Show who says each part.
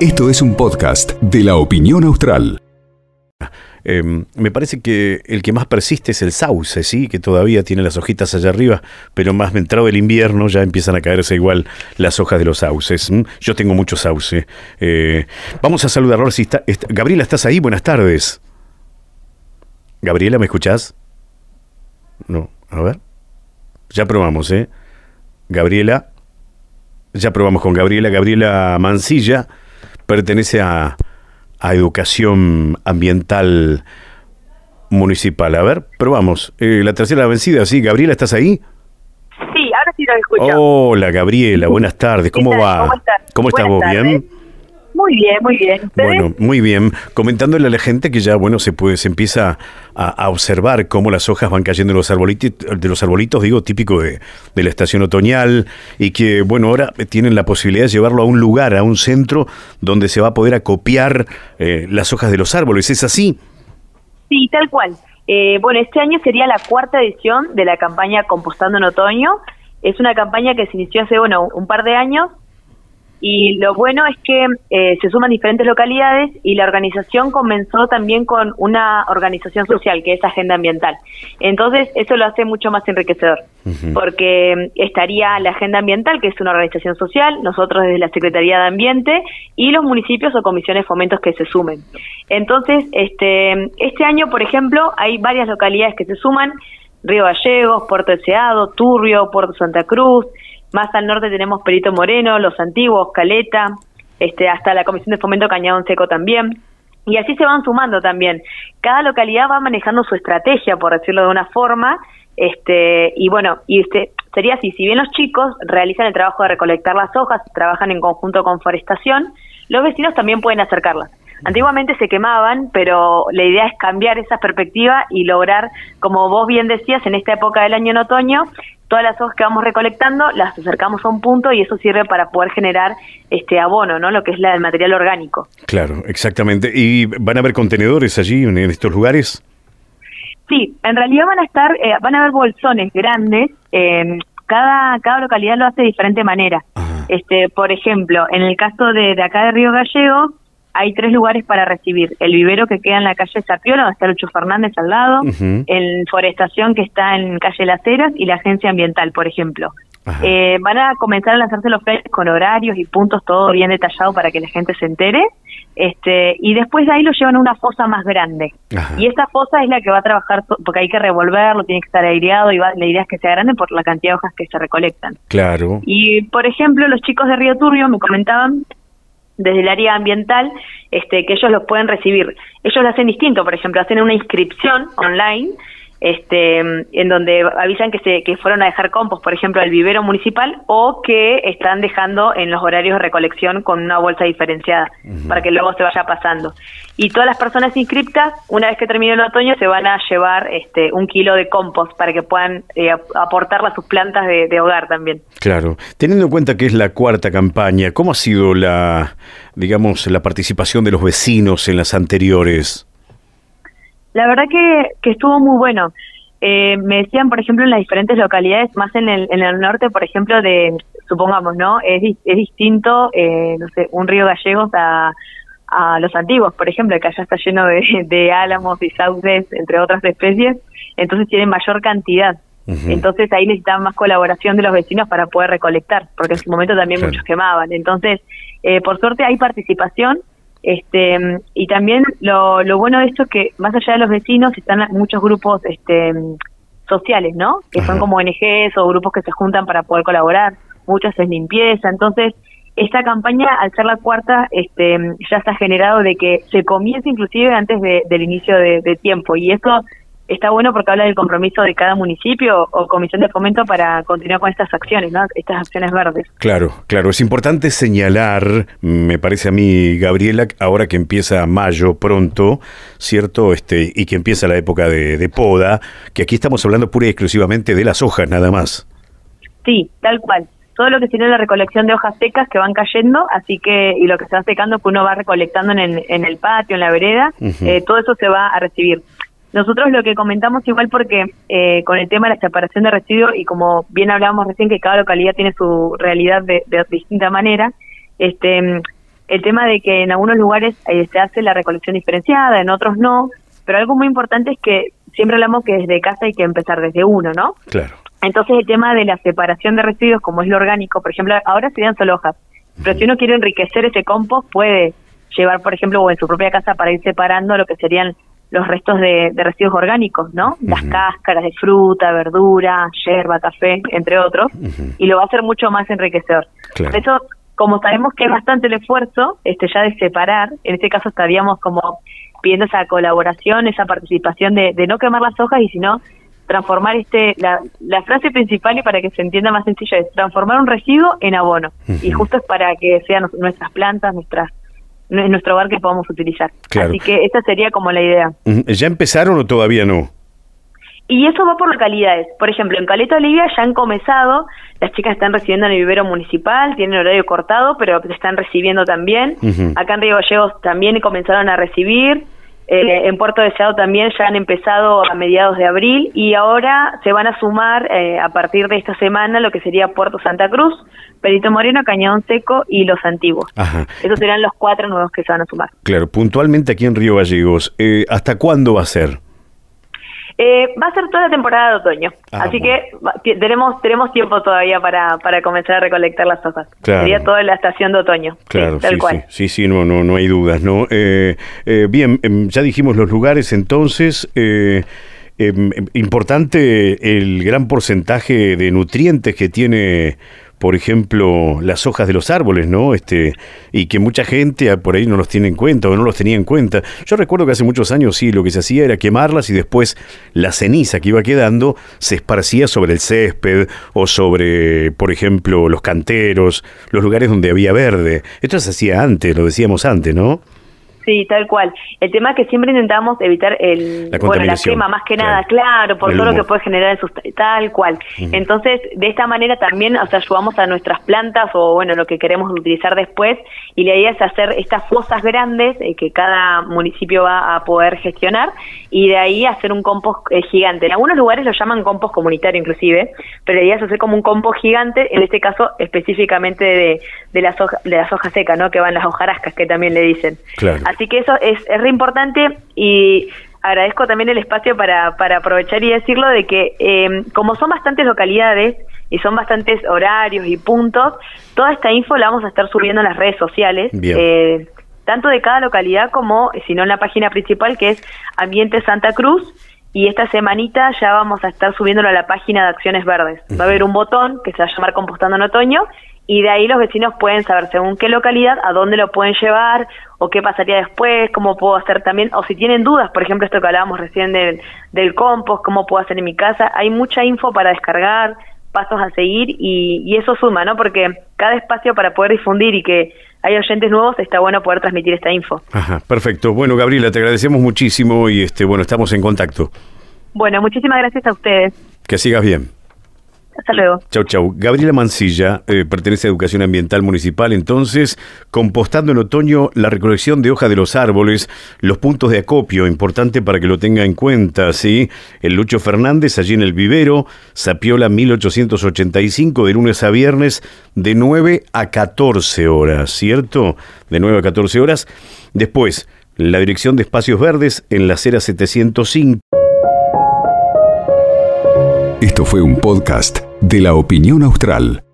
Speaker 1: Esto es un podcast de la opinión austral.
Speaker 2: Eh, me parece que el que más persiste es el sauce, sí, que todavía tiene las hojitas allá arriba, pero más entrado el invierno ya empiezan a caerse igual las hojas de los sauces. Yo tengo mucho sauce. Eh, vamos a saludar si está, está- Gabriela, ¿estás ahí? Buenas tardes. Gabriela, ¿me escuchás? No, a ver. Ya probamos, ¿eh? Gabriela. Ya probamos con Gabriela. Gabriela Mancilla pertenece a, a Educación Ambiental Municipal. A ver, probamos. Eh, la tercera vencida, sí. Gabriela, ¿estás ahí?
Speaker 3: Sí, ahora sí los escucho.
Speaker 2: Hola, Gabriela. Buenas tardes. ¿Cómo va?
Speaker 3: ¿Cómo estás?
Speaker 2: ¿Cómo estás vos? ¿Bien?
Speaker 3: Muy bien, muy bien. ¿Ustedes?
Speaker 2: Bueno, muy bien. Comentándole a la gente que ya, bueno, se puede, se empieza a, a observar cómo las hojas van cayendo de los arbolitos, de los arbolitos, digo, típico de, de la estación otoñal, y que, bueno, ahora tienen la posibilidad de llevarlo a un lugar, a un centro, donde se va a poder acopiar eh, las hojas de los árboles. ¿Es así?
Speaker 3: Sí, tal cual. Eh, bueno, este año sería la cuarta edición de la campaña Compostando en Otoño. Es una campaña que se inició hace, bueno, un par de años y lo bueno es que eh, se suman diferentes localidades y la organización comenzó también con una organización social que es Agenda Ambiental. Entonces, eso lo hace mucho más enriquecedor, porque mm, estaría la Agenda Ambiental, que es una organización social, nosotros desde la Secretaría de Ambiente y los municipios o comisiones fomentos que se sumen. Entonces, este, este año, por ejemplo, hay varias localidades que se suman, Río Gallegos, Puerto Deseado, Turbio, Puerto Santa Cruz, más al norte tenemos Perito Moreno, Los Antiguos, Caleta, este, hasta la Comisión de Fomento Cañadón Seco también. Y así se van sumando también. Cada localidad va manejando su estrategia, por decirlo de una forma, este, y bueno, y este, sería así, si bien los chicos realizan el trabajo de recolectar las hojas, trabajan en conjunto con forestación, los vecinos también pueden acercarlas. Antiguamente se quemaban, pero la idea es cambiar esa perspectiva y lograr, como vos bien decías, en esta época del año en otoño, todas las hojas que vamos recolectando las acercamos a un punto y eso sirve para poder generar este abono, ¿no? Lo que es la, el material orgánico.
Speaker 2: Claro, exactamente. ¿Y van a haber contenedores allí, en estos lugares?
Speaker 3: Sí, en realidad van a estar, eh, van a haber bolsones grandes. eh, cada cada localidad lo hace de diferente manera.
Speaker 2: Ajá.
Speaker 3: Este, por ejemplo, en el caso de, de acá de Río Gallego, hay tres lugares para recibir. El vivero que queda en la calle Sapiola, donde está Lucho Fernández al lado, el Forestación que está en calle Las Heras y la Agencia Ambiental, por ejemplo. Eh, van a comenzar a lanzarse los flyers con horarios y puntos, todo bien detallado para que la gente se entere. Este, y después de ahí lo llevan a una fosa más grande.
Speaker 2: Ajá.
Speaker 3: Y esa fosa es la que va a trabajar, porque hay que revolverlo, tiene que estar aireado y va- la idea es que sea grande por la cantidad de hojas que se recolectan.
Speaker 2: Claro.
Speaker 3: Y, por ejemplo, los chicos de Río Turbio me comentaban desde el área ambiental este, que ellos los pueden recibir. Ellos lo hacen distinto, por ejemplo, hacen una inscripción online este, en donde avisan que, se, que fueron a dejar compost, por ejemplo, al vivero municipal o que están dejando en los horarios de recolección con una bolsa diferenciada para que luego se vaya pasando. Y todas las personas inscriptas, una vez que termine el otoño, se van a llevar este, un kilo de compost para que puedan eh, ap- aportarla a sus plantas de, de hogar también.
Speaker 2: Claro. Teniendo en cuenta que es la cuarta campaña, ¿cómo ha sido la, digamos, la participación de los vecinos en las anteriores?
Speaker 3: La verdad que, que estuvo muy bueno. Eh, me decían, por ejemplo, en las diferentes localidades, más en el, en el norte, por ejemplo, de, supongamos, ¿no? Es, di- es distinto, eh, no sé, un río gallegos a, a los antiguos, por ejemplo, que allá está lleno de, de álamos y sauces, entre otras especies, entonces tienen mayor cantidad. Entonces ahí necesitaban más colaboración de los vecinos para poder recolectar, porque en su momento también
Speaker 2: Claro.
Speaker 3: muchos quemaban. Entonces, eh, por suerte hay participación. Este, y también lo, lo bueno de esto es que más allá de los vecinos están muchos grupos este, sociales, ¿no? Que son como ONGs o grupos que se juntan para poder colaborar. Muchos es limpieza. Entonces, esta campaña, al ser la cuarta, este, ya está generado de que se comience inclusive antes de- del inicio de, de tiempo. Y eso está bueno porque habla del compromiso de cada municipio o comisión de fomento para continuar con estas acciones, ¿no? Estas acciones verdes.
Speaker 2: Claro, claro. Es importante señalar, me parece a mí, Gabriela, ahora que empieza mayo pronto, ¿cierto? Este, y que empieza la época de, de poda, que aquí estamos hablando pura y exclusivamente de las hojas, nada más.
Speaker 3: Sí, tal cual. Todo lo que tiene la recolección de hojas secas que van cayendo, así que, y lo que se va secando que uno va recolectando en el, en el patio, en la vereda, eh, todo eso se va a recibir. Nosotros lo que comentamos igual porque eh, con el tema de la separación de residuos y como bien hablábamos recién que cada localidad tiene su realidad de, distinta manera, este el tema de que en algunos lugares eh, se hace la recolección diferenciada, en otros no, pero algo muy importante es que siempre hablamos que desde casa hay que empezar desde uno, ¿no?
Speaker 2: Claro.
Speaker 3: Entonces el tema de la separación de residuos, como es lo orgánico, por ejemplo, ahora serían solo hojas, pero si uno quiere enriquecer ese compost, puede llevar, por ejemplo, o en su propia casa para ir separando lo que serían los restos de, residuos orgánicos, ¿no? Las cáscaras de fruta, verdura, yerba, café, entre otros, y lo va a hacer mucho más enriquecedor. Por eso, como sabemos que es bastante el esfuerzo, este ya de separar, en este caso estaríamos como pidiendo esa colaboración, esa participación de, no quemar las hojas y sino transformar este la, la, frase principal y para que se entienda más sencillo es transformar un residuo en abono. Y justo es para que sean nuestras plantas nuestras en nuestro hogar que podamos utilizar. Así que esa sería como la idea.
Speaker 2: ¿Ya empezaron o todavía no?
Speaker 3: Y eso va por localidades. Por ejemplo, en Caleta Olivia ya han comenzado, las chicas están recibiendo en el vivero municipal, tienen horario cortado, pero se están recibiendo también. Acá en Río Gallegos también comenzaron a recibir. Eh, en Puerto Deseado también ya han empezado a mediados de abril y ahora se van a sumar eh, a partir de esta semana lo que sería Puerto Santa Cruz, Perito Moreno, Cañón Seco y Los Antiguos. Esos serán los cuatro nuevos que se van a sumar.
Speaker 2: Claro, puntualmente aquí en Río Gallegos, eh, ¿hasta cuándo va a ser?
Speaker 3: Eh, va a ser toda la temporada de otoño, ah, así que tenemos tenemos tiempo todavía para, para comenzar a recolectar las hojas. Sería toda la estación de otoño.
Speaker 2: Claro, sí, sí, sí, sí, no, no, no hay dudas, ¿no? Eh, eh, bien, em, ya dijimos los lugares, entonces. Em, importante el gran porcentaje de nutrientes que tiene por ejemplo, las hojas de los árboles, ¿no? Este, y que mucha gente por ahí no los tiene en cuenta o no los tenía en cuenta. Yo recuerdo que hace muchos años sí, lo que se hacía era quemarlas y después la ceniza que iba quedando se esparcía sobre el césped o sobre, por ejemplo, los canteros, los lugares donde había verde. Esto se hacía antes, lo decíamos antes, ¿no?
Speaker 3: Sí, tal cual. El tema es que siempre intentamos evitar el, la bueno, la quema más que nada, claro, por todo lo que puede generar el sustrato, tal cual. Entonces, de esta manera también, o sea, ayudamos a nuestras plantas o, bueno, lo que queremos utilizar después y la idea es hacer estas fosas grandes eh, que cada municipio va a poder gestionar y de ahí hacer un compost eh, gigante. En algunos lugares lo llaman compost comunitario inclusive, pero la idea es hacer como un compost gigante, en este caso específicamente de, de las hojas de las hojas secas, ¿no? Que van las hojarascas que también le dicen.
Speaker 2: Claro.
Speaker 3: Así que eso es, es re importante y agradezco también el espacio para, para aprovechar y decirlo de que eh, como son bastantes localidades y son bastantes horarios y puntos, toda esta info la vamos a estar subiendo en las redes sociales. Eh, tanto de cada localidad como, si no en la página principal, que es Ambiente Santa Cruz, y esta semanita ya vamos a estar subiéndolo a la página de Acciones Verdes. Va a haber un botón que se va a llamar Compostando en Otoño y de ahí los vecinos pueden saber según qué localidad, a dónde lo pueden llevar o qué pasaría después, cómo puedo hacer también, o si tienen dudas, por ejemplo, esto que hablábamos recién del, del compost, cómo puedo hacer en mi casa, hay mucha info para descargar, pasos a seguir y, y eso suma, ¿no? Porque cada espacio para poder difundir y que hay oyentes nuevos, está bueno poder transmitir esta info.
Speaker 2: Ajá, perfecto. Bueno, Gabriela, te agradecemos muchísimo y este, bueno, estamos en contacto.
Speaker 3: Bueno, muchísimas gracias a ustedes.
Speaker 2: Que sigas bien.
Speaker 3: Hasta luego.
Speaker 2: Chau, chau. Gabriela Mancilla eh, pertenece a Educación Ambiental Municipal. Entonces, compostando en otoño la recolección de hojas de los árboles, los puntos de acopio, importante para que lo tenga en cuenta, ¿sí? El Lucho Fernández, allí en el vivero, Sapiola 1885, de lunes a viernes, de 9 a 14 horas, ¿cierto? De 9 a 14 horas. Después, la Dirección de Espacios Verdes en la acera 705.
Speaker 1: Esto fue un podcast de la opinión austral.